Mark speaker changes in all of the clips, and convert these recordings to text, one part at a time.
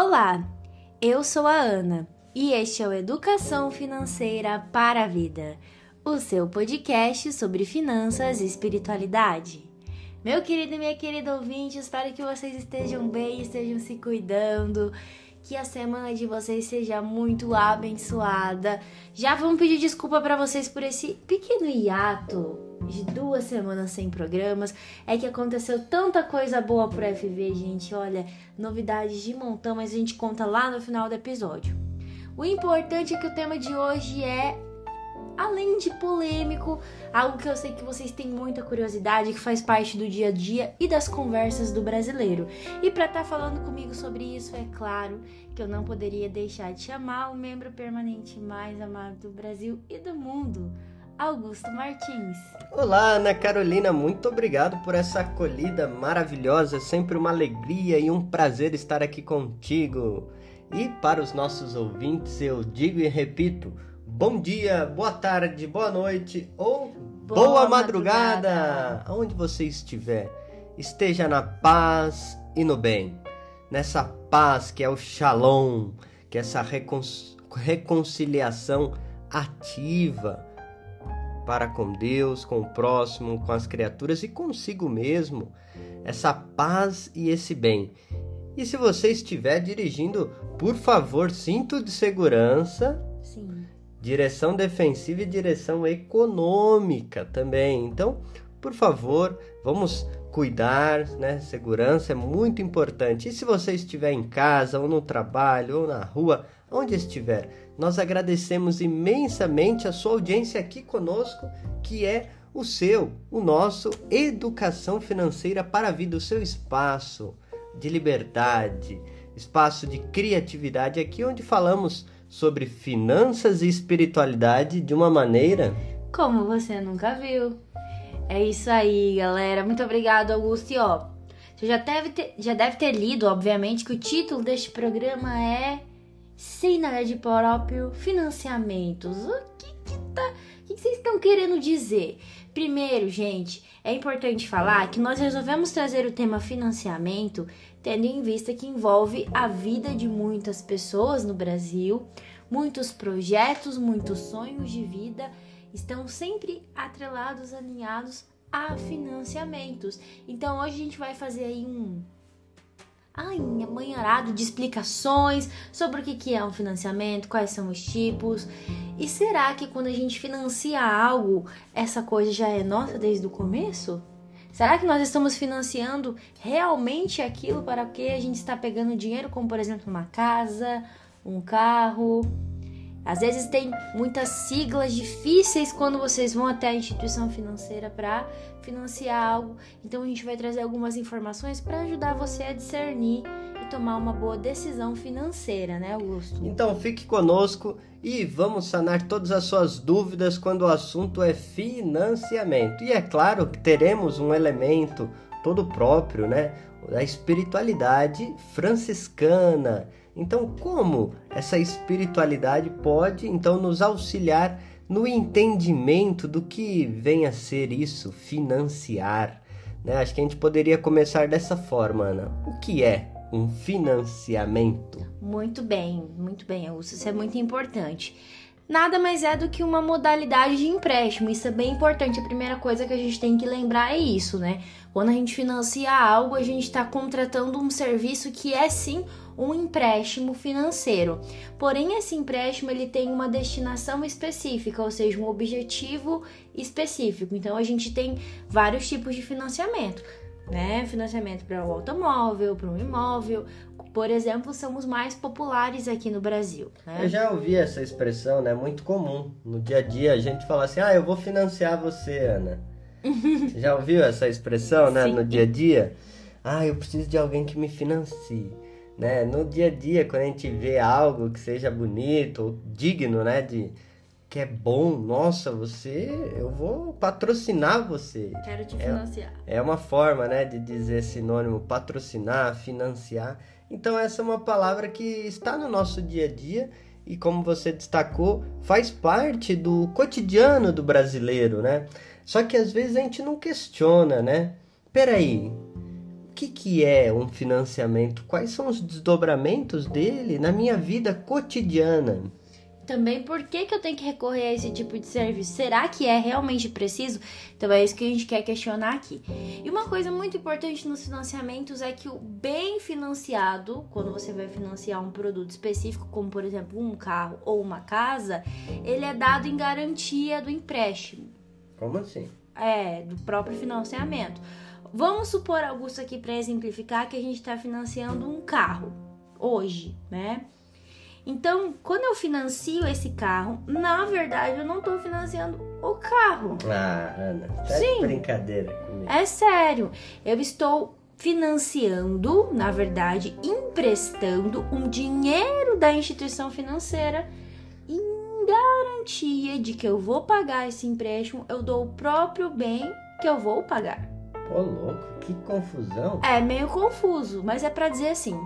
Speaker 1: Olá, eu sou a Ana e este é o Educação Financeira para a Vida, o seu podcast sobre finanças e espiritualidade. Meu querido e minha querida ouvinte, espero que vocês estejam bem, estejam se cuidando, que a semana de vocês seja muito abençoada. Já vamos pedir desculpa para vocês por esse pequeno hiato de duas semanas sem programas. É que aconteceu tanta coisa boa pro FV, gente. Olha, novidades de montão, mas a gente conta lá no final do episódio. O importante é que o tema de hoje é além de polêmico, algo que eu sei que vocês têm muita curiosidade, que faz parte do dia a dia e das conversas do brasileiro. E para estar tá falando comigo sobre isso, é claro que eu não poderia deixar de chamar o membro permanente mais amado do Brasil e do mundo. Augusto Martins.
Speaker 2: Olá, Ana Carolina, muito obrigado por essa acolhida maravilhosa. É sempre uma alegria e um prazer estar aqui contigo. E para os nossos ouvintes, eu digo e repito: bom dia, boa tarde, boa noite ou boa, boa madrugada. madrugada. Aonde você estiver, esteja na paz e no bem. Nessa paz que é o shalom, que é essa recon reconciliação ativa para com Deus, com o próximo, com as criaturas e consigo mesmo, essa paz e esse bem. E se você estiver dirigindo, por favor, cinto de segurança. Sim. Direção defensiva e direção econômica também. Então, por favor, vamos cuidar, né? Segurança é muito importante. E se você estiver em casa, ou no trabalho, ou na rua, onde estiver, nós agradecemos imensamente a sua audiência aqui conosco, que é o seu, o nosso Educação Financeira para a Vida, o seu espaço de liberdade, espaço de criatividade, aqui onde falamos sobre finanças e espiritualidade de uma maneira
Speaker 1: como você nunca viu. É isso aí, galera. Muito obrigado, Augusto. E ó, você já deve ter, já deve ter lido, obviamente, que o título deste programa é Sem nada de próprio financiamentos. O que que tá. O que, vocês estão querendo dizer? Primeiro, gente, é importante falar que nós resolvemos trazer o tema financiamento tendo em vista que envolve a vida de muitas pessoas no Brasil, muitos projetos, muitos sonhos de vida estão sempre atrelados, alinhados a financiamentos. Então hoje a gente vai fazer aí um amanharado de explicações sobre o que é um financiamento, quais são os tipos. E será que quando a gente financia algo, essa coisa já é nossa desde o começo? Será que nós estamos financiando realmente aquilo para que a gente está pegando dinheiro, como por exemplo uma casa, um carro? Às vezes tem muitas siglas difíceis quando vocês vão até a instituição financeira para financiar algo. Então a gente vai trazer algumas informações para ajudar você a discernir e tomar uma boa decisão financeira, né, Augusto?
Speaker 2: Então fique conosco e vamos sanar todas as suas dúvidas quando o assunto é financiamento. E é claro que teremos um elemento todo próprio, né, da espiritualidade franciscana então, como essa espiritualidade pode então nos auxiliar no entendimento do que vem a ser isso, financiar? Né? Acho que a gente poderia começar dessa forma, Ana. O que é um financiamento?
Speaker 1: Muito bem, muito bem, Augusto. Isso é muito importante nada mais é do que uma modalidade de empréstimo. Isso é bem importante. A primeira coisa que a gente tem que lembrar é isso, né? Quando a gente financia algo, a gente está contratando um serviço que é sim um empréstimo financeiro. Porém, esse empréstimo ele tem uma destinação específica, ou seja, um objetivo específico. Então, a gente tem vários tipos de financiamento. Né? Financiamento para o automóvel, para um imóvel, por exemplo, são os mais populares aqui no Brasil. Né?
Speaker 2: Eu já ouvi essa expressão, né? Muito comum. No dia a dia a gente fala assim: ah, eu vou financiar você, Ana. já ouviu essa expressão, né? Sim. No dia a dia? Ah, eu preciso de alguém que me financie. Né? No dia a dia, quando a gente vê algo que seja bonito ou digno, né? De, que é bom, nossa, você, eu vou patrocinar você.
Speaker 1: Quero te financiar.
Speaker 2: É, é uma forma, né, de dizer sinônimo patrocinar, financiar. Então essa é uma palavra que está no nosso dia a dia e como você destacou, faz parte do cotidiano do brasileiro, né? Só que às vezes a gente não questiona, né? Peraí, que, que é um financiamento? Quais são os desdobramentos dele na minha vida cotidiana?
Speaker 1: Também por que, que eu tenho que recorrer a esse tipo de serviço? Será que é realmente preciso? Então é isso que a gente quer questionar aqui. E uma coisa muito importante nos financiamentos é que o bem financiado, quando você vai financiar um produto específico, como por exemplo um carro ou uma casa, ele é dado em garantia do empréstimo.
Speaker 2: Como assim?
Speaker 1: É, do próprio financiamento. Vamos supor, Augusto, aqui para exemplificar, que a gente está financiando um carro hoje, né? Então, quando eu financio esse carro, na verdade eu não estou financiando o carro.
Speaker 2: Ah, Ana, tá
Speaker 1: Sim.
Speaker 2: brincadeira comigo.
Speaker 1: É sério. Eu estou financiando, na verdade, emprestando um dinheiro da instituição financeira em garantia de que eu vou pagar esse empréstimo, eu dou o próprio bem que eu vou pagar.
Speaker 2: Ô, louco, que confusão.
Speaker 1: É meio confuso, mas é para dizer assim.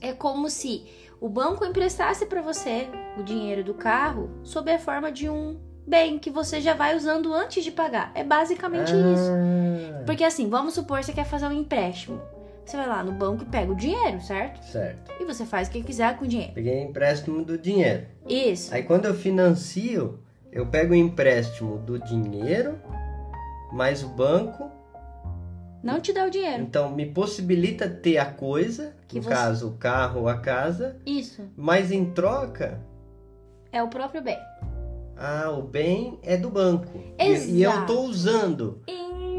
Speaker 1: É como se o banco emprestasse para você o dinheiro do carro sob a forma de um bem que você já vai usando antes de pagar. É basicamente isso.
Speaker 2: Ah,
Speaker 1: Porque assim, vamos supor que você quer fazer um empréstimo. Você vai lá no banco e pega o dinheiro, certo?
Speaker 2: Certo.
Speaker 1: E você faz o que quiser com o dinheiro.
Speaker 2: Peguei empréstimo do dinheiro.
Speaker 1: Isso.
Speaker 2: Aí quando eu financio, eu pego o empréstimo do dinheiro, mais o banco,
Speaker 1: Não te dá o dinheiro.
Speaker 2: então me possibilita ter a coisa,
Speaker 1: Que
Speaker 2: no
Speaker 1: você-
Speaker 2: caso o carro ou a casa,
Speaker 1: Isso.
Speaker 2: mas em troca,
Speaker 1: É o próprio bem.
Speaker 2: ah, o bem é do banco. E, e eu
Speaker 1: Exato.
Speaker 2: tô usando.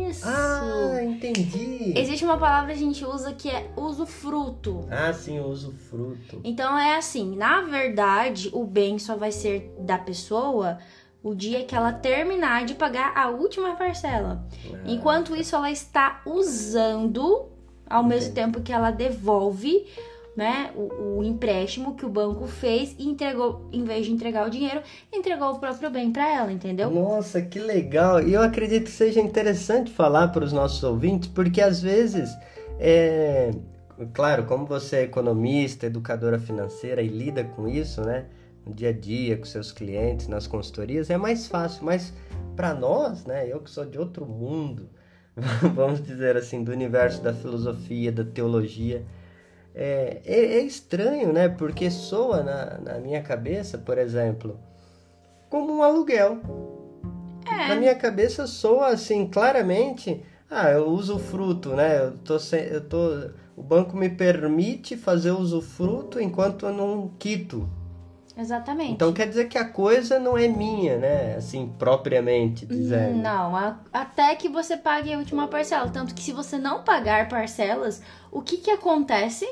Speaker 1: Isso.
Speaker 2: Ah, entendi.
Speaker 1: Existe uma palavra que a gente usa que é usufruto.
Speaker 2: Ah, sim, eu uso fruto.
Speaker 1: Então é assim, na verdade, o bem só vai ser da pessoa o dia que ela terminar de pagar a última parcela.
Speaker 2: Ah,
Speaker 1: Enquanto isso, ela está usando, ao mesmo
Speaker 2: Entendi.
Speaker 1: tempo que ela devolve né, o, o empréstimo que o banco fez e entregou, em vez de entregar o dinheiro, entregou o próprio bem para ela, entendeu?
Speaker 2: Nossa, que legal! E eu acredito que seja interessante falar para os nossos ouvintes, porque às vezes, é... claro, como você é economista, educadora financeira e lida com isso, né, no dia a dia, com seus clientes, nas consultorias, é mais fácil. Mas para nós, né, eu que sou de outro mundo, vamos dizer assim, do universo da filosofia, da teologia, é, é, é estranho, né? Porque soa na, na minha cabeça, por exemplo, como um aluguel.
Speaker 1: É.
Speaker 2: Na minha cabeça soa assim, claramente. Ah, eu uso fruto, né? Eu tô, se- eu tô, o banco me permite fazer usufruto enquanto eu não quito.
Speaker 1: Exatamente.
Speaker 2: Então quer dizer que a coisa não é minha, né? Assim, propriamente dizendo.
Speaker 1: Não, a- até que você pague a última parcela. Tanto que se você não pagar parcelas, o que que acontece?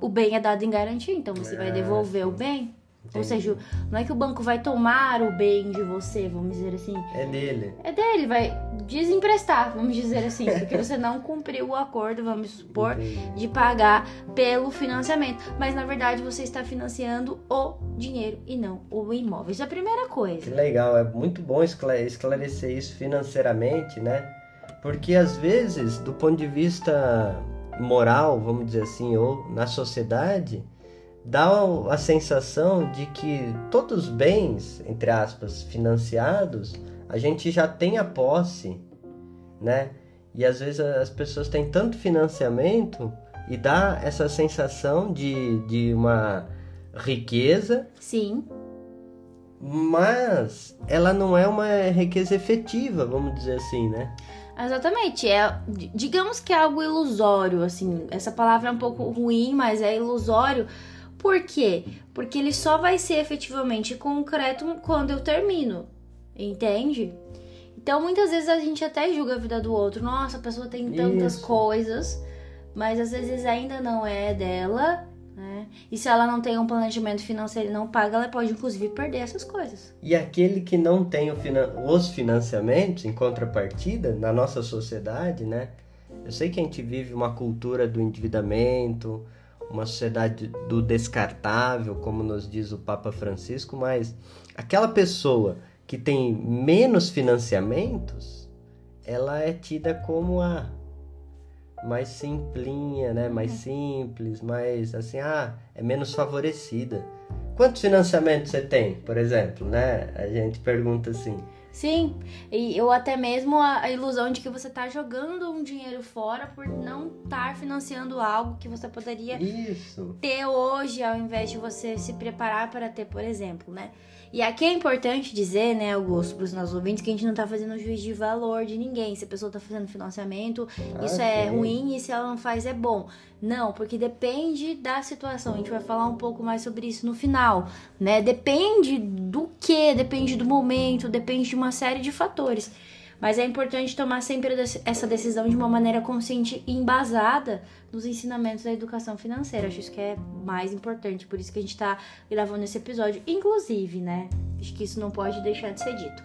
Speaker 1: O bem é dado em garantia, então você vai
Speaker 2: Ah,
Speaker 1: devolver o bem. Ou
Speaker 2: Entendi.
Speaker 1: seja, não é que o banco vai tomar o bem de você, vamos dizer assim.
Speaker 2: É dele.
Speaker 1: É dele, vai desemprestar, vamos dizer assim. Porque você não cumpriu o acordo, vamos supor,
Speaker 2: Entendi.
Speaker 1: de pagar pelo financiamento. Mas na verdade você está financiando o dinheiro e não o imóvel. Isso é a primeira
Speaker 2: Que
Speaker 1: coisa.
Speaker 2: legal, é muito bom esclare- esclarecer isso financeiramente, né? Porque às vezes, do ponto de vista moral, vamos dizer assim, ou na sociedade, dá a sensação de que todos os bens, entre aspas, financiados, a gente já tem a posse, né? E às vezes as pessoas têm tanto financiamento e dá essa sensação de, de uma riqueza
Speaker 1: Sim,
Speaker 2: mas ela não é uma riqueza efetiva, vamos dizer assim, né?
Speaker 1: Exatamente, é, digamos que é algo ilusório, assim, essa palavra é um pouco ruim, mas é ilusório. Por quê? Porque ele só vai ser efetivamente concreto quando eu termino, entende? Então, muitas vezes a gente até julga a vida do outro. Nossa, a pessoa tem tantas
Speaker 2: Isso.
Speaker 1: coisas, mas às vezes ainda não é dela, né? E se ela não tem um planejamento financeiro e não paga, ela pode inclusive perder essas coisas.
Speaker 2: E aquele que não tem finan- os financiamentos, em contrapartida, na nossa sociedade, né? Eu sei que a gente vive uma cultura do endividamento, uma sociedade do descartável, como nos diz o Papa Francisco, mas aquela pessoa que tem menos financiamentos, ela é tida como a mais simplinha, né? Mais simples, mais assim, ah, é menos favorecida. Quantos financiamentos você tem, por exemplo, né? A gente pergunta assim.
Speaker 1: Sim, e eu até mesmo a, a ilusão de que você tá jogando um dinheiro fora por não estar financiando algo que você poderia
Speaker 2: Isso.
Speaker 1: ter hoje, ao invés de você se preparar para ter, por exemplo, né? E aqui é importante dizer, né, Augusto, para os nossos ouvintes, que a gente não tá fazendo juiz de valor de ninguém. Se a pessoa tá fazendo financiamento,
Speaker 2: Ah,
Speaker 1: isso é
Speaker 2: sim.
Speaker 1: ruim e se ela não faz é bom. Não, porque depende da situação. A gente vai falar um pouco mais sobre isso no final, né? Depende do que, depende do momento, depende de uma série de fatores. Mas é importante tomar sempre essa decisão de uma maneira consciente e embasada nos ensinamentos da educação financeira. Acho isso que é mais importante, por isso que a gente tá gravando esse episódio. Inclusive, né? Acho que isso não pode deixar de ser dito.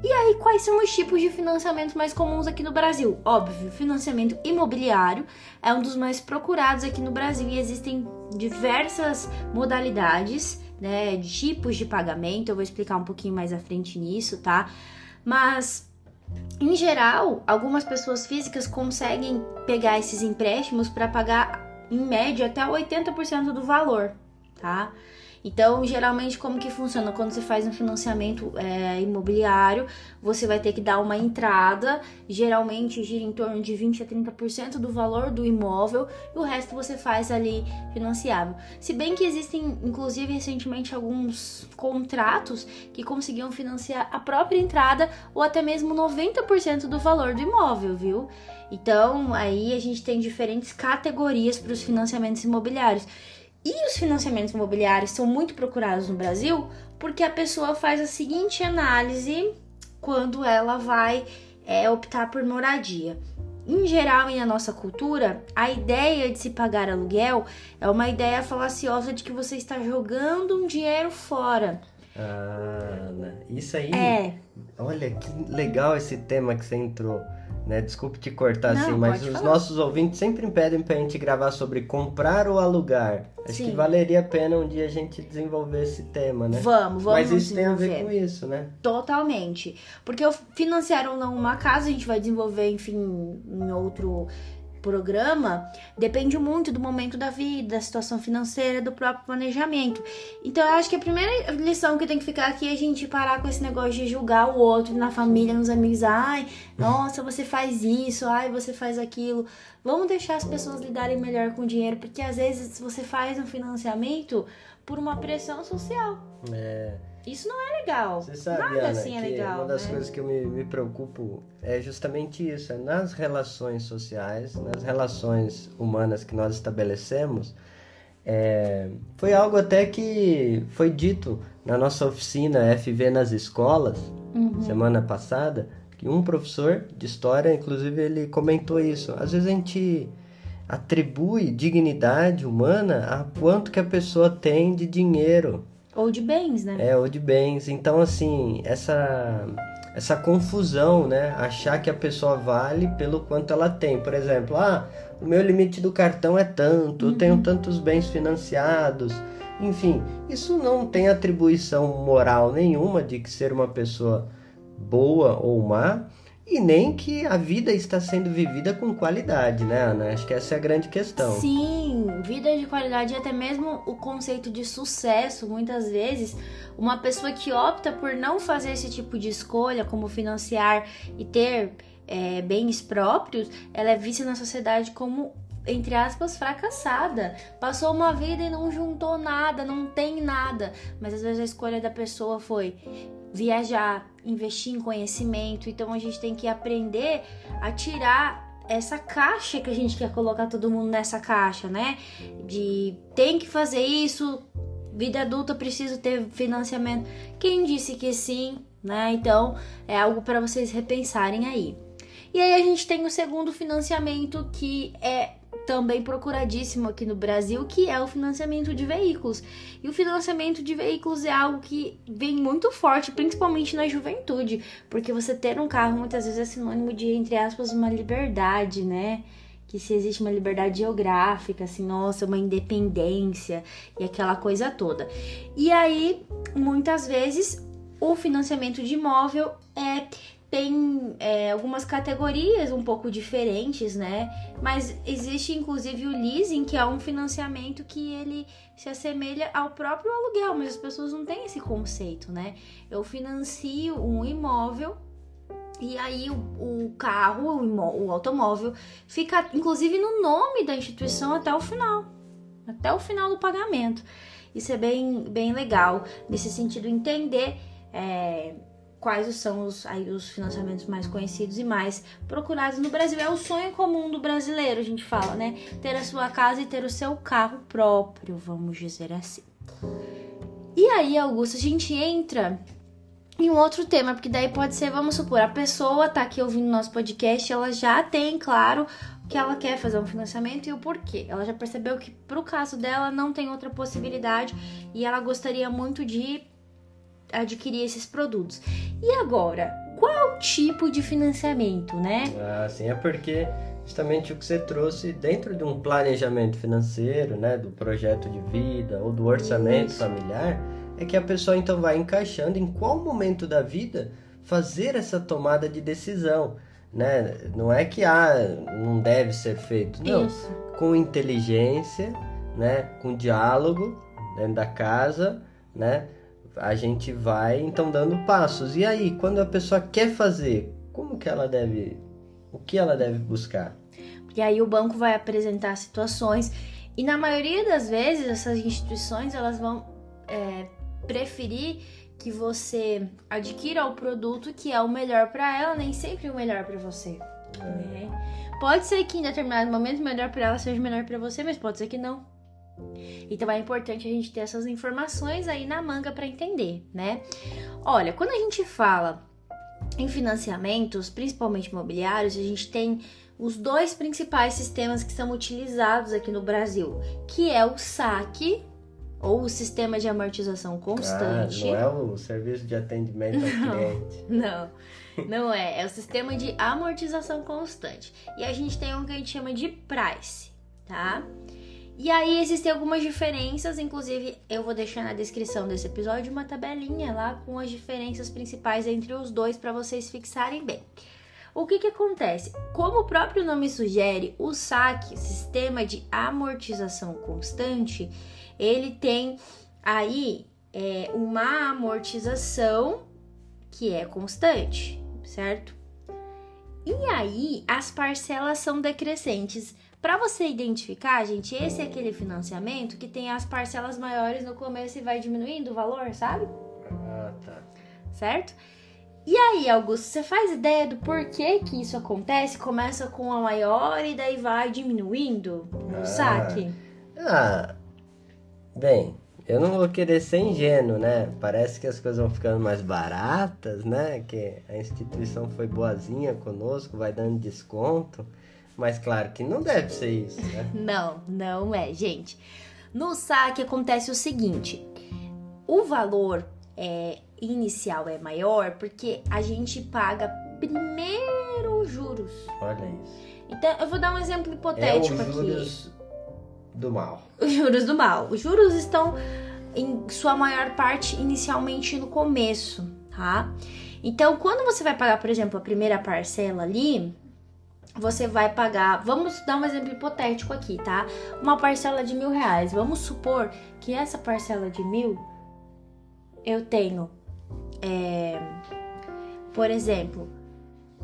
Speaker 1: E aí, quais são os tipos de financiamentos mais comuns aqui no Brasil? Óbvio, financiamento imobiliário é um dos mais procurados aqui no Brasil e existem diversas modalidades, né, tipos de pagamento. Eu vou explicar um pouquinho mais à frente nisso, tá? Mas em geral, algumas pessoas físicas conseguem pegar esses empréstimos para pagar em média até 80% do valor, tá? Então, geralmente, como que funciona? Quando você faz um financiamento é, imobiliário, você vai ter que dar uma entrada, geralmente gira em torno de 20 a 30% do valor do imóvel, e o resto você faz ali financiável. Se bem que existem, inclusive, recentemente alguns contratos que conseguiam financiar a própria entrada ou até mesmo 90% do valor do imóvel, viu? Então, aí a gente tem diferentes categorias para os financiamentos imobiliários. E os financiamentos imobiliários são muito procurados no Brasil porque a pessoa faz a seguinte análise quando ela vai é, optar por moradia. Em geral, e na nossa cultura, a ideia de se pagar aluguel é uma ideia falaciosa de que você está jogando um dinheiro fora.
Speaker 2: Ah, isso aí.
Speaker 1: É,
Speaker 2: Olha que legal esse tema que você entrou. Né? Desculpe te cortar
Speaker 1: Não,
Speaker 2: assim, mas os
Speaker 1: falar.
Speaker 2: nossos ouvintes sempre pedem pra gente gravar sobre comprar ou alugar. Acho
Speaker 1: Sim.
Speaker 2: que valeria a pena um dia a gente desenvolver esse tema, né?
Speaker 1: vamos, vamos
Speaker 2: mas isso tem a ver com isso, né?
Speaker 1: Totalmente. Porque financiar ou não uma casa, a gente vai desenvolver, enfim, em outro programa, depende muito do momento da vida, da situação financeira, do próprio planejamento. Então, eu acho que a primeira lição que tem que ficar aqui é a gente parar com esse negócio de julgar o outro na família, nos amigos. Ai, nossa, você faz isso, ai, você faz aquilo. Vamos deixar as pessoas lidarem melhor com o dinheiro, porque às vezes você faz um financiamento por uma pressão social.
Speaker 2: É,
Speaker 1: Isso não é legal.
Speaker 2: você sabe,
Speaker 1: Nada
Speaker 2: Ana,
Speaker 1: assim é legal.
Speaker 2: uma das
Speaker 1: né?
Speaker 2: coisas que eu me, me preocupo é justamente isso, é nas relações sociais, nas relações humanas que nós estabelecemos, é, foi algo até que foi dito na nossa oficina FV nas escolas,
Speaker 1: Uhum.
Speaker 2: semana passada, que um professor de história, inclusive, ele comentou isso. Às vezes a gente atribui dignidade humana a quanto que a pessoa tem de dinheiro,
Speaker 1: Ou de bens, né?
Speaker 2: é, ou de bens. Então, assim, essa essa confusão, né? Achar que a pessoa vale pelo quanto ela tem. Por exemplo, ah, o meu limite do cartão é tanto, eu tenho tantos bens financiados. Enfim, isso não tem atribuição moral nenhuma de que ser uma pessoa boa ou má, e nem que a vida está sendo vivida com qualidade, né, Ana? Acho que essa é a grande questão.
Speaker 1: Sim, vida de qualidade e até mesmo o conceito de sucesso, muitas vezes, uma pessoa que opta por não fazer esse tipo de escolha, como financiar e ter é, bens próprios, ela é vista na sociedade como entre aspas, fracassada. Passou uma vida e não juntou nada, não tem nada. Mas às vezes a escolha da pessoa foi viajar, investir em conhecimento. Então a gente tem que aprender a tirar essa caixa que a gente quer colocar todo mundo nessa caixa, né? De tem que fazer isso, vida adulta preciso ter financiamento. Quem disse que sim, né? Então é algo para vocês repensarem aí. E aí a gente tem o segundo financiamento que é também procuradíssimo aqui no Brasil, que é o financiamento de veículos. E o financiamento de veículos é algo que vem muito forte, principalmente na juventude, porque você ter um carro muitas vezes é sinônimo de, entre aspas, uma liberdade, né? Que se existe uma liberdade geográfica, assim, nossa, uma independência e aquela coisa toda. E aí, muitas vezes, o financiamento de imóvel é tem é, algumas categorias um pouco diferentes, né? Mas existe inclusive o leasing, que é um financiamento que ele se assemelha ao próprio aluguel, mas as pessoas não têm esse conceito, né? Eu financio um imóvel e aí o, o carro, o, o automóvel, fica inclusive no nome da instituição até o final, até o final do pagamento. Isso é bem, bem legal, nesse sentido, entender. É, quais são os, aí, os financiamentos mais conhecidos e mais procurados no Brasil. É o sonho comum do brasileiro, a gente fala, né? Ter a sua casa e ter o seu carro próprio, vamos dizer assim. E aí, Augusto, a gente entra em um outro tema, porque daí pode ser, vamos supor, a pessoa tá aqui ouvindo nosso podcast, ela já tem, claro, que ela quer fazer um financiamento e o porquê. Ela já percebeu que pro caso dela não tem outra possibilidade e ela gostaria muito de adquirir esses produtos. E agora, qual tipo de financiamento, né?
Speaker 2: Ah, sim, é porque justamente o que você trouxe dentro de um planejamento financeiro, né, do projeto de vida ou do orçamento Isso. familiar, é que a pessoa então vai encaixando em qual momento da vida fazer essa tomada de decisão, né? Não é que ah, não deve ser feito, não. Isso. Com inteligência, né, com diálogo dentro da casa, né? A gente vai então dando passos. E aí, quando a pessoa quer fazer, como que ela deve, o que ela deve buscar?
Speaker 1: E aí o banco vai apresentar situações e na maioria das vezes essas instituições elas vão é, preferir que você adquira o produto que é o melhor para ela, nem sempre o melhor para você. É. Né? Pode ser que em determinado momento o melhor para ela seja o melhor para você, mas pode ser que não. Então é importante a gente ter essas informações aí na manga para entender, né? Olha, quando a gente fala em financiamentos, principalmente imobiliários, a gente tem os dois principais sistemas que são utilizados aqui no Brasil, que é o SAC ou o sistema de amortização constante.
Speaker 2: Ah, não é o serviço de atendimento ao cliente.
Speaker 1: Não, não é. É o sistema de amortização constante. E a gente tem um que a gente chama de price, tá? E aí existem algumas diferenças, inclusive eu vou deixar na descrição desse episódio uma tabelinha lá com as diferenças principais entre os dois para vocês fixarem bem. O que, que acontece? Como o próprio nome sugere, o SAC, Sistema de Amortização Constante, ele tem aí é, uma amortização que é constante, certo? E aí as parcelas são decrescentes para você identificar, gente, esse é aquele financiamento que tem as parcelas maiores no começo e vai diminuindo o valor, sabe?
Speaker 2: Ah, tá.
Speaker 1: Certo? E aí, Augusto, você faz ideia do porquê que isso acontece? Começa com a maior e daí vai diminuindo o ah, saque?
Speaker 2: Ah, bem, eu não vou querer ser ingênuo, né? Parece que as coisas vão ficando mais baratas, né? Que a instituição foi boazinha conosco, vai dando desconto. Mas claro que não deve ser isso, né?
Speaker 1: não, não é, gente. No saque acontece o seguinte: o valor é, inicial é maior porque a gente paga primeiro os juros.
Speaker 2: Olha isso.
Speaker 1: Então, eu vou dar um exemplo hipotético
Speaker 2: é os juros aqui. do mal.
Speaker 1: Os juros do mal. Os juros estão em sua maior parte inicialmente no começo, tá? Então, quando você vai pagar, por exemplo, a primeira parcela ali, você vai pagar. Vamos dar um exemplo hipotético aqui, tá? Uma parcela de mil reais. Vamos supor que essa parcela de mil eu tenho, é, por exemplo,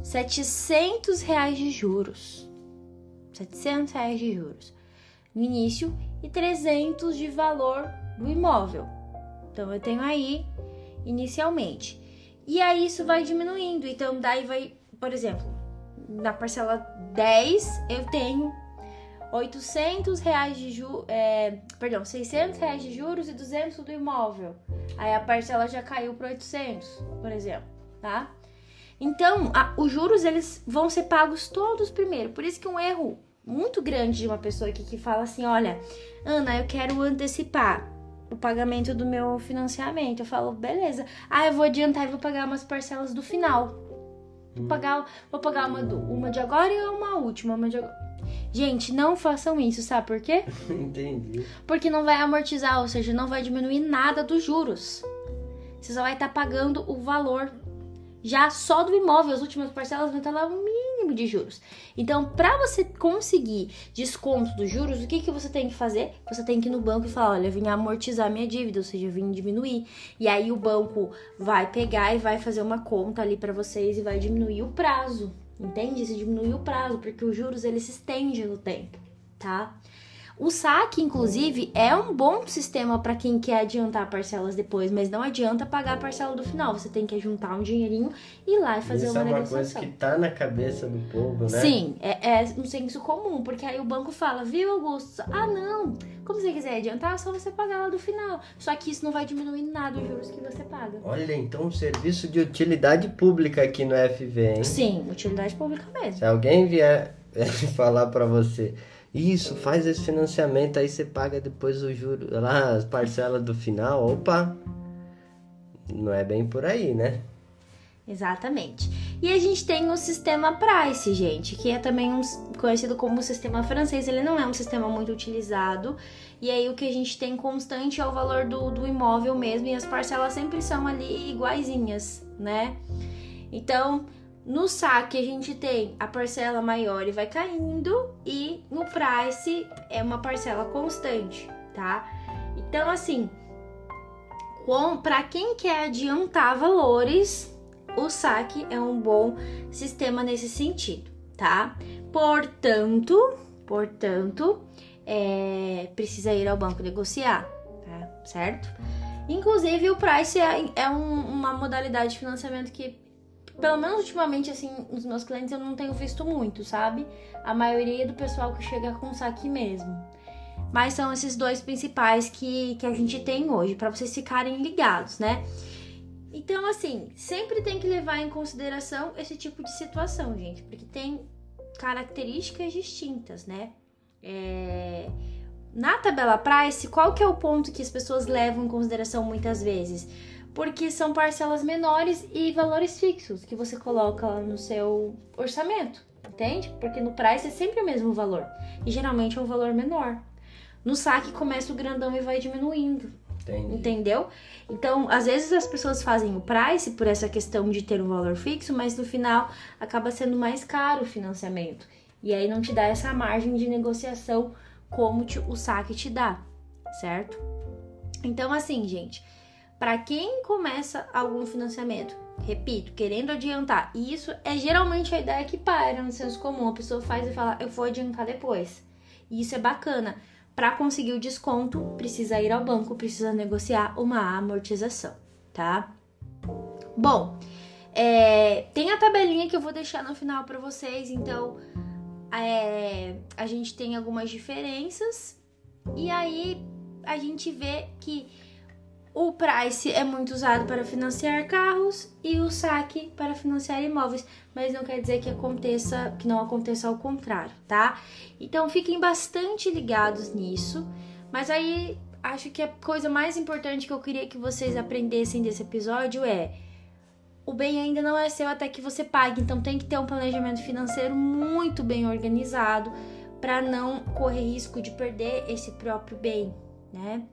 Speaker 1: 700 reais de juros. 700 reais de juros no início e 300 de valor do imóvel. Então eu tenho aí inicialmente. E aí isso vai diminuindo. Então daí vai, por exemplo, na parcela 10 eu tenho 800 reais de juros, é, perdão, 600 reais de juros e 200 do imóvel. Aí a parcela já caiu para 800, por exemplo, tá? Então, a, os juros eles vão ser pagos todos primeiro. Por isso que um erro muito grande de uma pessoa aqui que fala assim, olha, Ana, eu quero antecipar o pagamento do meu financiamento. Eu falo, beleza. Ah, eu vou adiantar e vou pagar umas parcelas do final. Vou pagar, vou pagar uma, uma de agora e uma última. Uma de agora. Gente, não façam isso, sabe por quê?
Speaker 2: Entendi.
Speaker 1: Porque não vai amortizar, ou seja, não vai diminuir nada dos juros. Você só vai estar tá pagando o valor já só do imóvel, as últimas parcelas vão estar lá o mínimo de juros. Então, para você conseguir desconto dos juros, o que, que você tem que fazer? Você tem que ir no banco e falar: olha, eu vim amortizar minha dívida, ou seja, eu vim diminuir. E aí o banco vai pegar e vai fazer uma conta ali para vocês e vai diminuir o prazo. Entende? Se diminuir o prazo, porque os juros eles se estendem no tempo, tá? O saque, inclusive, é um bom sistema para quem quer adiantar parcelas depois, mas não adianta pagar a parcela do final. Você tem que juntar um dinheirinho e ir lá e fazer
Speaker 2: Isso
Speaker 1: uma
Speaker 2: é uma
Speaker 1: negociação.
Speaker 2: coisa que tá na cabeça do povo, né?
Speaker 1: Sim, é, é um senso comum, porque aí o banco fala, viu, Augusto? Ah, não, como você quiser adiantar, é só você pagar lá do final. Só que isso não vai diminuir nada os juros que você paga.
Speaker 2: Olha, então um serviço de utilidade pública aqui no FV, hein?
Speaker 1: Sim, utilidade pública mesmo.
Speaker 2: Se alguém vier falar pra você, isso, faz esse financiamento, aí você paga depois o juro, lá as parcelas do final, opa, não é bem por aí, né?
Speaker 1: Exatamente. E a gente tem o sistema Price, gente, que é também um, conhecido como sistema francês. Ele não é um sistema muito utilizado. E aí o que a gente tem constante é o valor do, do imóvel mesmo. E as parcelas sempre são ali iguaizinhas, né? Então, no saque a gente tem a parcela maior e vai caindo. E no Price é uma parcela constante, tá? Então, assim, para quem quer adiantar valores, o saque é um bom sistema nesse sentido, tá? Portanto, portanto, é, precisa ir ao banco negociar, tá? certo? Inclusive, o Price é, é um, uma modalidade de financiamento que, pelo menos ultimamente, assim, os meus clientes eu não tenho visto muito, sabe? A maioria do pessoal que chega com saque mesmo. Mas são esses dois principais que, que a gente tem hoje, para vocês ficarem ligados, né? Então, assim, sempre tem que levar em consideração esse tipo de situação, gente, porque tem características distintas, né? É... Na tabela price, qual que é o ponto que as pessoas levam em consideração muitas vezes? Porque são parcelas menores e valores fixos que você coloca no seu orçamento, entende? Porque no price é sempre o mesmo valor e geralmente é um valor menor. No saque começa o grandão e vai diminuindo.
Speaker 2: Entendi.
Speaker 1: Entendeu? Então, às vezes as pessoas fazem o price por essa questão de ter um valor fixo, mas no final acaba sendo mais caro o financiamento. E aí não te dá essa margem de negociação como te, o saque te dá, certo? Então, assim, gente, para quem começa algum financiamento, repito, querendo adiantar, e isso é geralmente a ideia que para no senso comum, a pessoa faz e fala, eu vou adiantar depois. E isso é bacana. Para conseguir o desconto, precisa ir ao banco, precisa negociar uma amortização, tá? Bom, é, tem a tabelinha que eu vou deixar no final para vocês, então é, a gente tem algumas diferenças e aí a gente vê que o price é muito usado para financiar carros e o saque para financiar imóveis, mas não quer dizer que aconteça, que não aconteça ao contrário, tá? Então fiquem bastante ligados nisso. Mas aí acho que a coisa mais importante que eu queria que vocês aprendessem desse episódio é o bem ainda não é seu até que você pague, então tem que ter um planejamento financeiro muito bem organizado para não correr risco de perder esse próprio bem, né?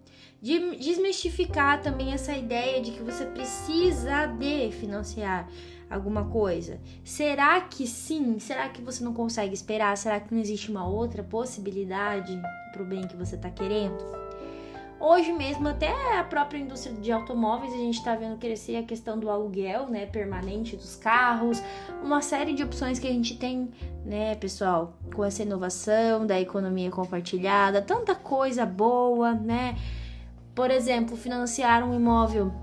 Speaker 1: De desmistificar também essa ideia de que você precisa de financiar alguma coisa. Será que sim? Será que você não consegue esperar? Será que não existe uma outra possibilidade para o bem que você está querendo? Hoje mesmo, até a própria indústria de automóveis, a gente está vendo crescer a questão do aluguel, né, permanente dos carros, uma série de opções que a gente tem, né, pessoal, com essa inovação da economia compartilhada, tanta coisa boa, né? Por exemplo, financiar um imóvel.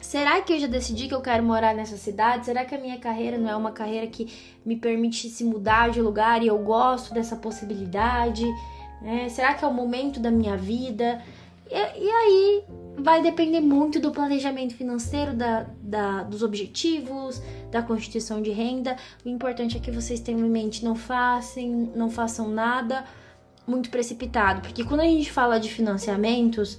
Speaker 1: Será que eu já decidi que eu quero morar nessa cidade? Será que a minha carreira não é uma carreira que me permite se mudar de lugar e eu gosto dessa possibilidade? É, será que é o momento da minha vida? E, e, aí vai depender muito do planejamento financeiro, da, da, dos objetivos, da constituição de renda. O importante é que vocês tenham em mente, não façam, não façam nada muito precipitado, porque quando a gente fala de financiamentos,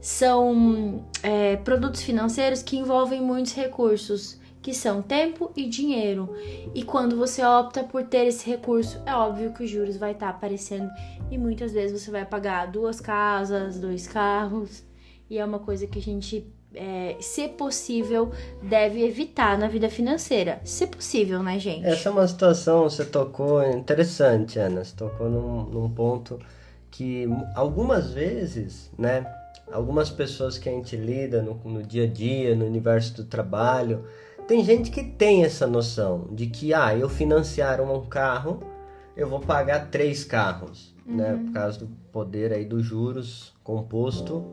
Speaker 1: são é, produtos financeiros que envolvem muitos recursos, que são tempo e dinheiro. E quando você opta por ter esse recurso, é óbvio que os juros vai estar tá aparecendo e muitas vezes você vai pagar duas casas, dois carros, e é uma coisa que a gente é, se possível, deve evitar na vida financeira. Se possível, né, gente?
Speaker 2: Essa é uma situação, você tocou interessante, Ana. Você tocou num, num ponto que algumas vezes, né? Algumas pessoas que a gente lida no, no dia a dia, no universo do trabalho, tem gente que tem essa noção de que, ah, eu financiar um carro, eu vou pagar três carros, né? uhum. né? Por causa do poder aí dos juros composto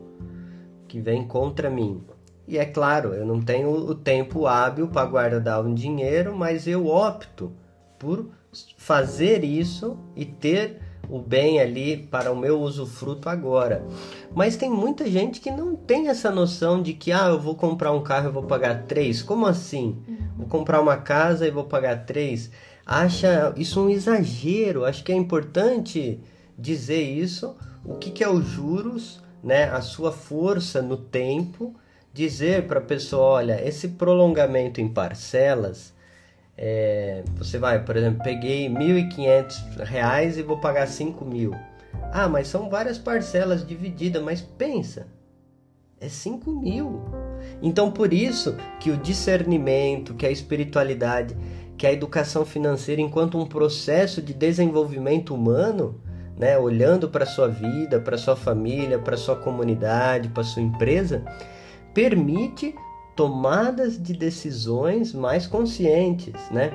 Speaker 2: que vem contra mim. E é claro, eu não tenho o tempo hábil para guardar um dinheiro, mas eu opto por fazer isso e ter o bem ali para o meu usufruto agora. Mas tem muita gente que não tem essa noção de que, ah, eu vou comprar um carro e vou pagar três. Como assim? Vou comprar uma casa e vou pagar três. Acha isso um exagero. Acho que é importante dizer isso. O que, que é os juros, né? A sua força no tempo. Dizer para a pessoa, olha, esse prolongamento em parcelas é, você vai, por exemplo, peguei R$ 1.500 e vou pagar R$ mil. Ah, mas são várias parcelas divididas, mas pensa, é 5 mil. Então, por isso que o discernimento, que a espiritualidade, que a educação financeira, enquanto um processo de desenvolvimento humano, né, olhando para a sua vida, para sua família, para a sua comunidade, para a sua empresa, permite tomadas de decisões mais conscientes, né?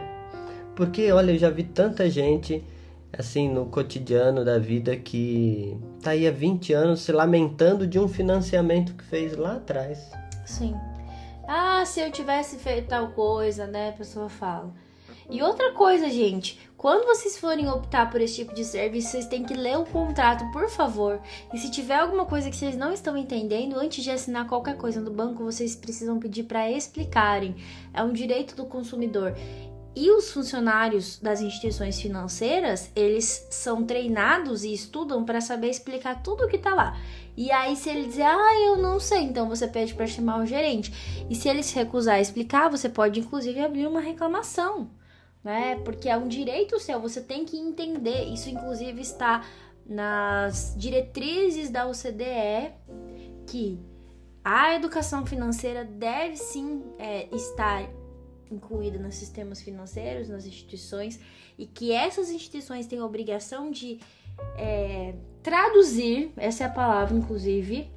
Speaker 2: Porque, olha, eu já vi tanta gente assim no cotidiano da vida que tá aí há 20 anos se lamentando de um financiamento que fez lá atrás.
Speaker 1: Sim. Ah, se eu tivesse feito tal coisa, né? A pessoa fala. E outra coisa, gente, quando vocês forem optar por esse tipo de serviço, vocês têm que ler o contrato, por favor. E se tiver alguma coisa que vocês não estão entendendo, antes de assinar qualquer coisa no banco, vocês precisam pedir para explicarem. É um direito do consumidor. E os funcionários das instituições financeiras, eles são treinados e estudam para saber explicar tudo o que está lá. E aí, se ele dizer, ah, eu não sei, então você pede para chamar o gerente. E se ele se recusar a explicar, você pode inclusive abrir uma reclamação né? Porque é um direito seu, você tem que entender. Isso, inclusive, está nas diretrizes da OCDE que a educação financeira deve sim é, estar incluída nos sistemas financeiros, nas instituições, e que essas instituições têm a obrigação de é, traduzir essa é a palavra, inclusive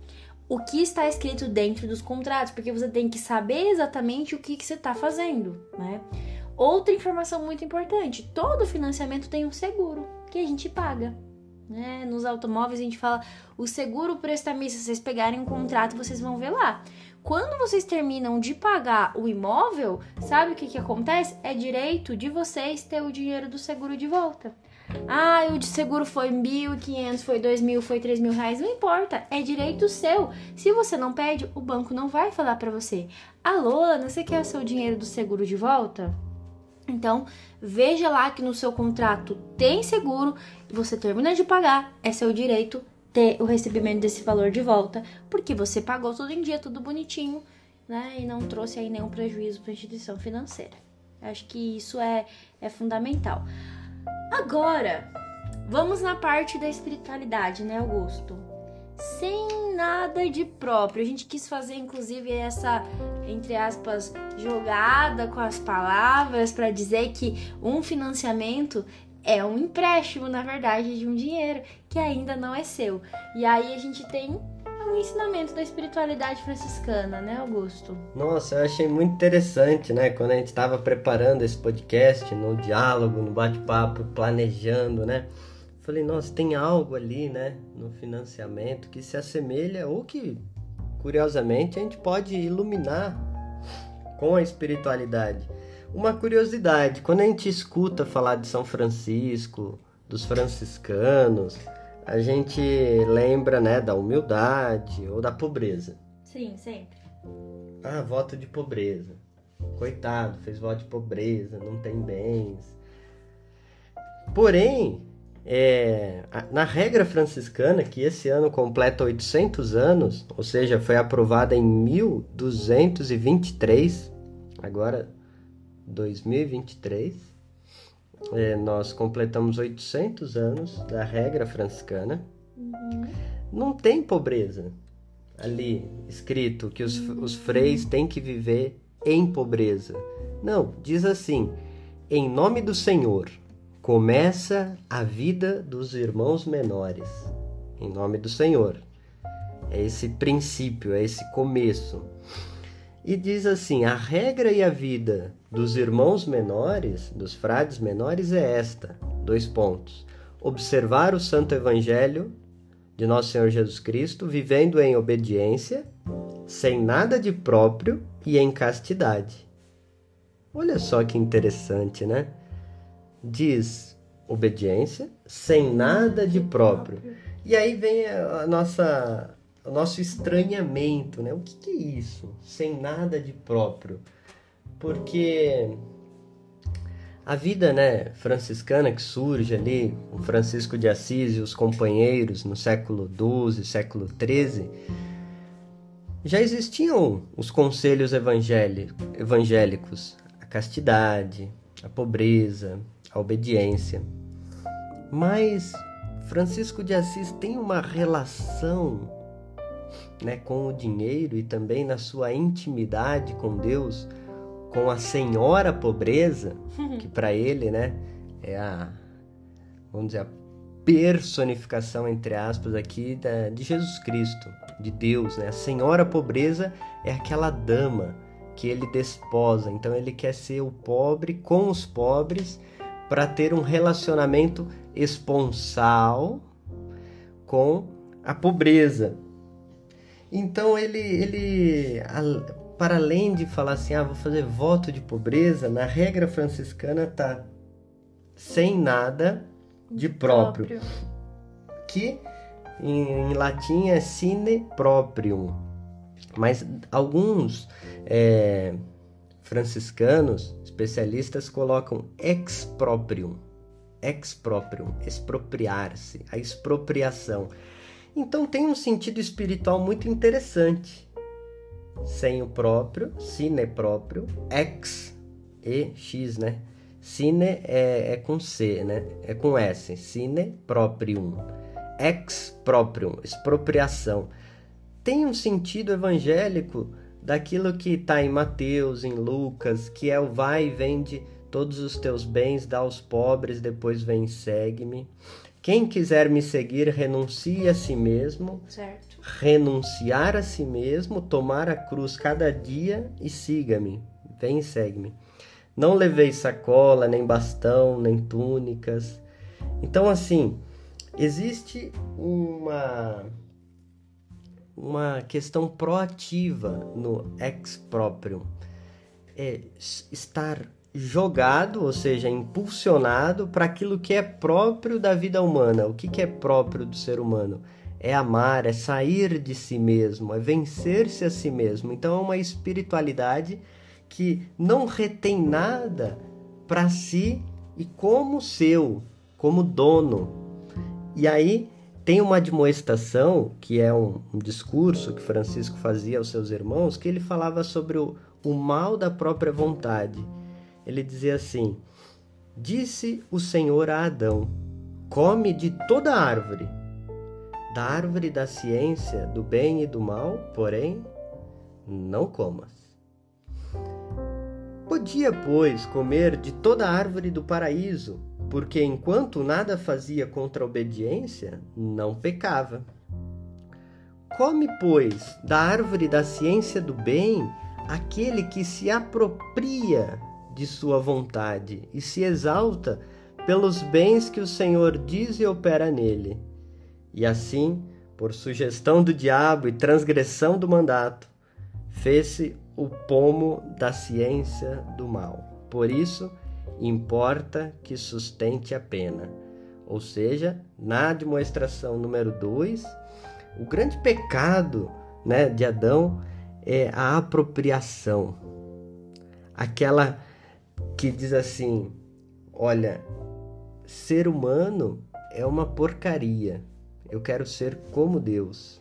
Speaker 1: o que está escrito dentro dos contratos, porque você tem que saber exatamente o que, que você está fazendo, né? Outra informação muito importante: todo financiamento tem um seguro que a gente paga. Né? Nos automóveis a gente fala o seguro prestamista. Se vocês pegarem um contrato, vocês vão ver lá. Quando vocês terminam de pagar o imóvel, sabe o que, que acontece? É direito de vocês ter o dinheiro do seguro de volta. Ah, o de seguro foi 1.500, foi 2.000, foi 3.000 reais, não importa, é direito seu. Se você não pede, o banco não vai falar para você. Alô, Ana, você quer o seu dinheiro do seguro de volta? Então, veja lá que no seu contrato tem seguro, você termina de pagar, é seu direito ter o recebimento desse valor de volta, porque você pagou tudo em dia, tudo bonitinho, né? E não trouxe aí nenhum prejuízo para a instituição financeira. Acho que isso é, é fundamental. Agora, vamos na parte da espiritualidade, né, Augusto? Sem nada de próprio. A gente quis fazer, inclusive, essa, entre aspas, jogada com as palavras para dizer que um financiamento é um empréstimo, na verdade, de um dinheiro que ainda não é seu. E aí a gente tem um ensinamento da espiritualidade franciscana, né, Augusto?
Speaker 2: Nossa, eu achei muito interessante, né? Quando a gente estava preparando esse podcast, no diálogo, no bate-papo, planejando, né? Falei, nossa, tem algo ali, né, no financiamento que se assemelha ou que, curiosamente, a gente pode iluminar com a espiritualidade. Uma curiosidade, quando a gente escuta falar de São Francisco, dos franciscanos, a gente lembra, né, da humildade ou da pobreza.
Speaker 1: Sim, sempre.
Speaker 2: Ah, voto de pobreza. Coitado, fez voto de pobreza, não tem bens. Porém, é, na regra franciscana, que esse ano completa 800 anos, ou seja, foi aprovada em 1223, agora 2023, é, nós completamos 800 anos da regra franciscana. Uhum. Não tem pobreza. ali escrito que os, os freis têm que viver em pobreza. Não, diz assim: em nome do Senhor, começa a vida dos irmãos menores. Em nome do Senhor. É esse princípio, é esse começo. E diz assim: a regra e a vida dos irmãos menores, dos frades menores, é esta: dois pontos. Observar o Santo Evangelho de Nosso Senhor Jesus Cristo, vivendo em obediência, sem nada de próprio e em castidade. Olha só que interessante, né? Diz obediência, sem nada de próprio. E aí vem a nossa o nosso estranhamento, né? O que, que é isso? Sem nada de próprio. Porque a vida né, franciscana que surge ali, o Francisco de Assis e os companheiros no século XII, século XIII, já existiam os conselhos evangélicos, a castidade, a pobreza, a obediência. Mas Francisco de Assis tem uma relação né, com o dinheiro e também na sua intimidade com Deus, com a senhora pobreza, que para ele, né, é a vamos dizer a personificação entre aspas aqui da, de Jesus Cristo, de Deus, né? A senhora pobreza é aquela dama que ele desposa, então ele quer ser o pobre com os pobres para ter um relacionamento esponsal com a pobreza. Então ele, ele para além de falar assim, ah, vou fazer voto de pobreza, na regra franciscana tá sem nada de próprio, próprio. que em, em, latim é sine proprium. Mas alguns é, franciscanos, especialistas, colocam ex proprium, ex proprium, expropriar-se, a expropriação. Então tem um sentido espiritual muito interessante. Sem o próprio, sine próprio, ex e x, né? Sine é, é com C, né? É com S. Sine proprium. Ex proprium, expropriação. Tem um sentido evangélico daquilo que está em Mateus, em Lucas, que é o vai e vende todos os teus bens, dá aos pobres, depois vem e segue-me. Quem quiser me seguir, renuncie a si mesmo.
Speaker 1: Certo.
Speaker 2: Renunciar a si mesmo, tomar a cruz cada dia e siga-me. Vem e segue-me. Não levei sacola, nem bastão, nem túnicas. Então, assim, existe uma uma questão proativa no ex próprio. É estar jogado, ou seja, impulsionado para aquilo que é próprio da vida humana. O que, que é próprio do ser humano? É amar, é sair de si mesmo, é vencer-se a si mesmo. Então é uma espiritualidade que não retém nada para si e como seu, como dono. E aí tem uma admoestação, que é um, um discurso que Francisco fazia aos seus irmãos, que ele falava sobre o, o mal da própria vontade ele dizia assim: Disse o Senhor a Adão: Come de toda árvore. Da árvore da ciência do bem e do mal, porém, não comas. Podia, pois, comer de toda árvore do paraíso, porque enquanto nada fazia contra a obediência, não pecava. Come, pois, da árvore da ciência do bem aquele que se apropria de sua vontade e se exalta pelos bens que o Senhor diz e opera nele. E assim, por sugestão do diabo e transgressão do mandato, fez-se o pomo da ciência do mal. Por isso, importa que sustente a pena. Ou seja, na demonstração número 2, o grande pecado né, de Adão é a apropriação. Aquela que diz assim: olha, ser humano é uma porcaria. Eu quero ser como Deus.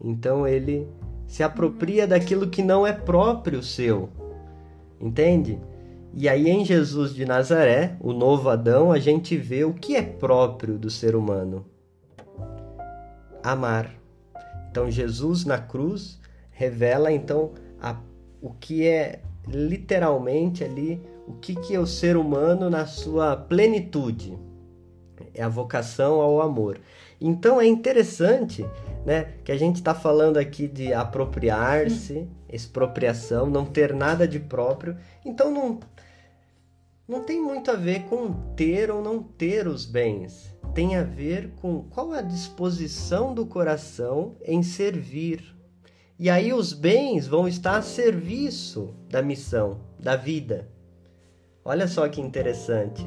Speaker 2: Então ele se apropria daquilo que não é próprio seu. Entende? E aí em Jesus de Nazaré, o novo Adão, a gente vê o que é próprio do ser humano. Amar. Então Jesus na cruz revela então a, o que é literalmente ali o que, que é o ser humano na sua plenitude. É a vocação ao amor. Então é interessante né, que a gente está falando aqui de apropriar-se, expropriação, não ter nada de próprio. Então não, não tem muito a ver com ter ou não ter os bens. Tem a ver com qual a disposição do coração em servir. E aí os bens vão estar a serviço da missão, da vida. Olha só que interessante.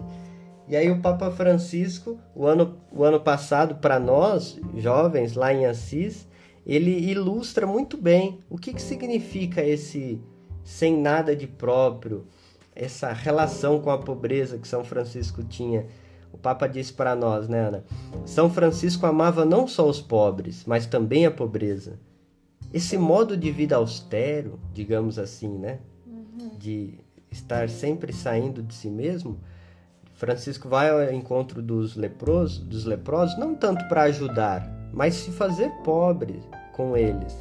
Speaker 2: E aí o Papa Francisco, o ano, o ano passado, para nós, jovens, lá em Assis, ele ilustra muito bem o que, que significa esse sem nada de próprio, essa relação com a pobreza que São Francisco tinha. O Papa disse para nós, né, Ana? São Francisco amava não só os pobres, mas também a pobreza. Esse modo de vida austero, digamos assim, né? Uhum. De estar sempre saindo de si mesmo, Francisco vai ao encontro dos leprosos, dos leprosos não tanto para ajudar, mas se fazer pobre com eles.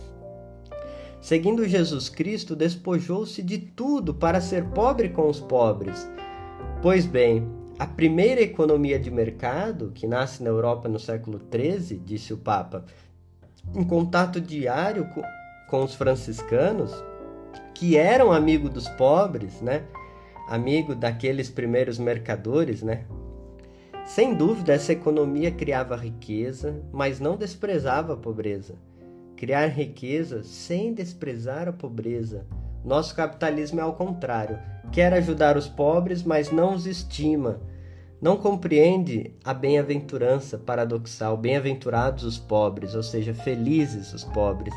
Speaker 2: Seguindo Jesus Cristo, despojou-se de tudo para ser pobre com os pobres. Pois bem, a primeira economia de mercado, que nasce na Europa no século XIII, disse o Papa, em contato diário com, os franciscanos, que eram amigos dos pobres, né? amigo daqueles primeiros mercadores, né? Sem dúvida, essa economia criava riqueza, mas não desprezava a pobreza. Criar riqueza sem desprezar a pobreza. Nosso capitalismo é ao contrário. Quer ajudar os pobres, mas não os estima. Não compreende a bem-aventurança paradoxal. Bem-aventurados os pobres, ou seja, felizes os pobres.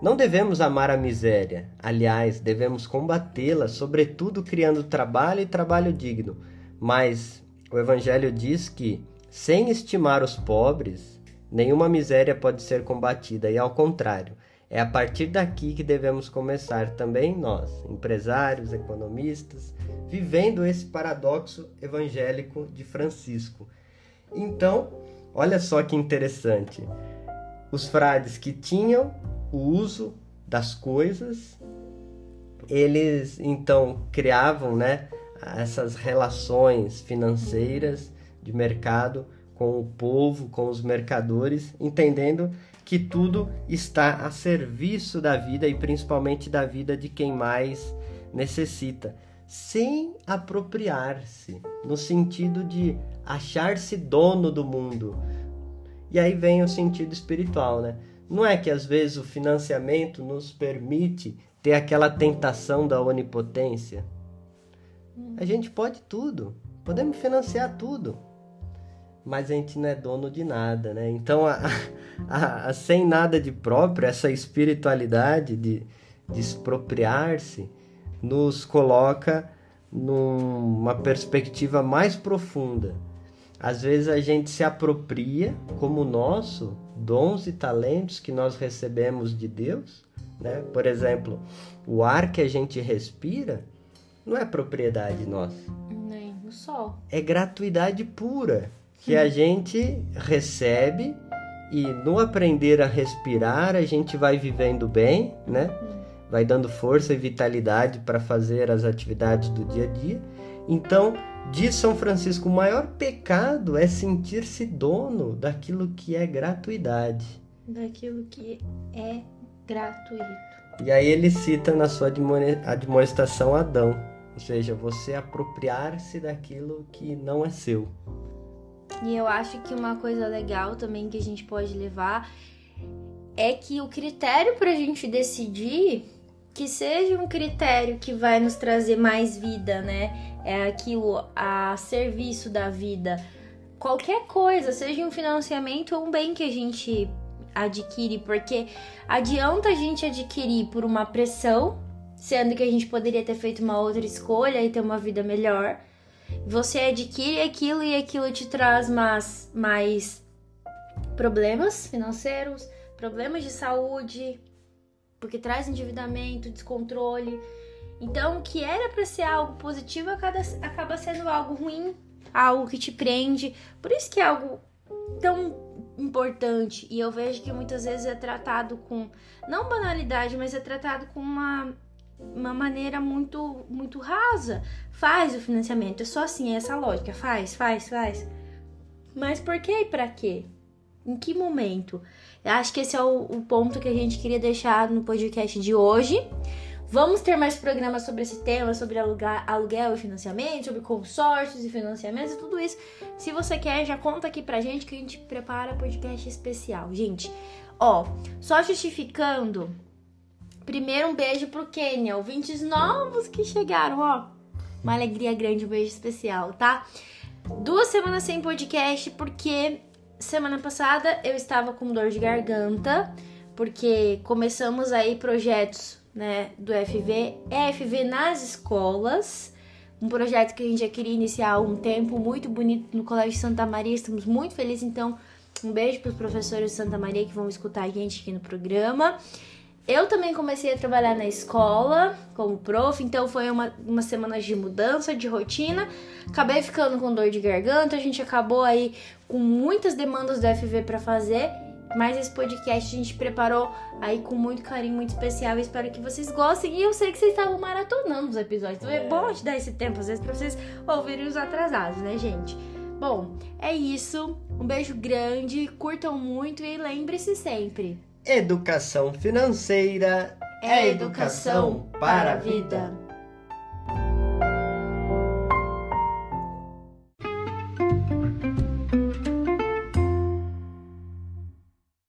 Speaker 2: Não devemos amar a miséria, aliás, devemos combatê-la, sobretudo criando trabalho e trabalho digno. Mas o Evangelho diz que, sem estimar os pobres, nenhuma miséria pode ser combatida, e ao contrário, é a partir daqui que devemos começar também nós, empresários, economistas, vivendo esse paradoxo evangélico de Francisco. Então, olha só que interessante. Os frades que tinham o uso das coisas, eles então criavam né, essas relações financeiras de mercado com o povo, com os mercadores, entendendo que tudo está a serviço da vida e principalmente da vida de quem mais necessita, sem apropriar-se, no sentido de achar-se dono do mundo. E aí vem o sentido espiritual, né? Não é que às vezes o financiamento nos permite ter aquela tentação da onipotência? A gente pode tudo, podemos financiar tudo, mas a gente não é dono de nada, né? Então, a, a, a, sem nada de próprio, essa espiritualidade de, de expropriar-se nos coloca numa perspectiva mais profunda. Às vezes a gente se apropria como nosso dons e talentos que nós recebemos de Deus, né? Por exemplo, o ar que a gente respira não é propriedade nossa.
Speaker 1: Nem o sol.
Speaker 2: É gratuidade pura que a gente recebe e no aprender a respirar a gente vai vivendo bem, né? Vai dando força e vitalidade para fazer as atividades do dia a dia. Então, Diz São Francisco: o maior pecado é sentir-se dono daquilo que é gratuidade.
Speaker 1: Daquilo que é gratuito.
Speaker 2: E aí ele cita na sua admoestação Adão, ou seja, você apropriar-se daquilo que não é seu.
Speaker 1: E eu acho que uma coisa legal também que a gente pode levar é que o critério para a gente decidir que seja um critério que vai nos trazer mais vida, né? é aquilo a serviço da vida. Qualquer coisa, seja um financiamento ou um bem que a gente adquire, porque adianta a gente adquirir por uma pressão, sendo que a gente poderia ter feito uma outra escolha e ter uma vida melhor. Você adquire aquilo e aquilo te traz mais, mais problemas financeiros, problemas de saúde, porque traz endividamento, descontrole. Então, o que era para ser algo positivo acaba sendo algo ruim, algo que te prende. Por isso que é algo tão importante e eu vejo que muitas vezes é tratado com não banalidade, mas é tratado com uma uma maneira muito muito rasa. Faz o financiamento, é só assim, é essa lógica, faz, faz, faz. Mas por que e para quê? Em que momento? Eu acho que esse é o, o ponto que a gente queria deixar no podcast de hoje. Vamos ter mais programas sobre esse tema, sobre alugar, aluguel e financiamento, sobre consórcios e financiamentos e tudo isso. Se você quer, já conta aqui pra gente que a gente prepara podcast especial. Gente, ó, só justificando. Primeiro um beijo pro Kenya, ouvintes novos que chegaram, ó. Uma alegria grande, um beijo especial, tá? Duas semanas sem podcast porque semana passada eu estava com dor de garganta, porque começamos aí projetos né, do FV, FV nas escolas. Um projeto que a gente já queria iniciar há um tempo, muito bonito no Colégio Santa Maria. Estamos muito felizes, então um beijo para os professores de Santa Maria que vão escutar a gente aqui no programa. Eu também comecei a trabalhar na escola como prof, então foi uma, uma semana de mudança de rotina. Acabei ficando com dor de garganta, a gente acabou aí com muitas demandas do FV para fazer mas esse podcast a gente preparou aí com muito carinho, muito especial. espero que vocês gostem. E eu sei que vocês estavam maratonando os episódios. Então é, é bom te dar esse tempo, às vezes, pra vocês ouvirem os atrasados, né, gente? Bom, é isso. Um beijo grande, curtam muito e lembre-se sempre:
Speaker 2: educação financeira é educação para a vida.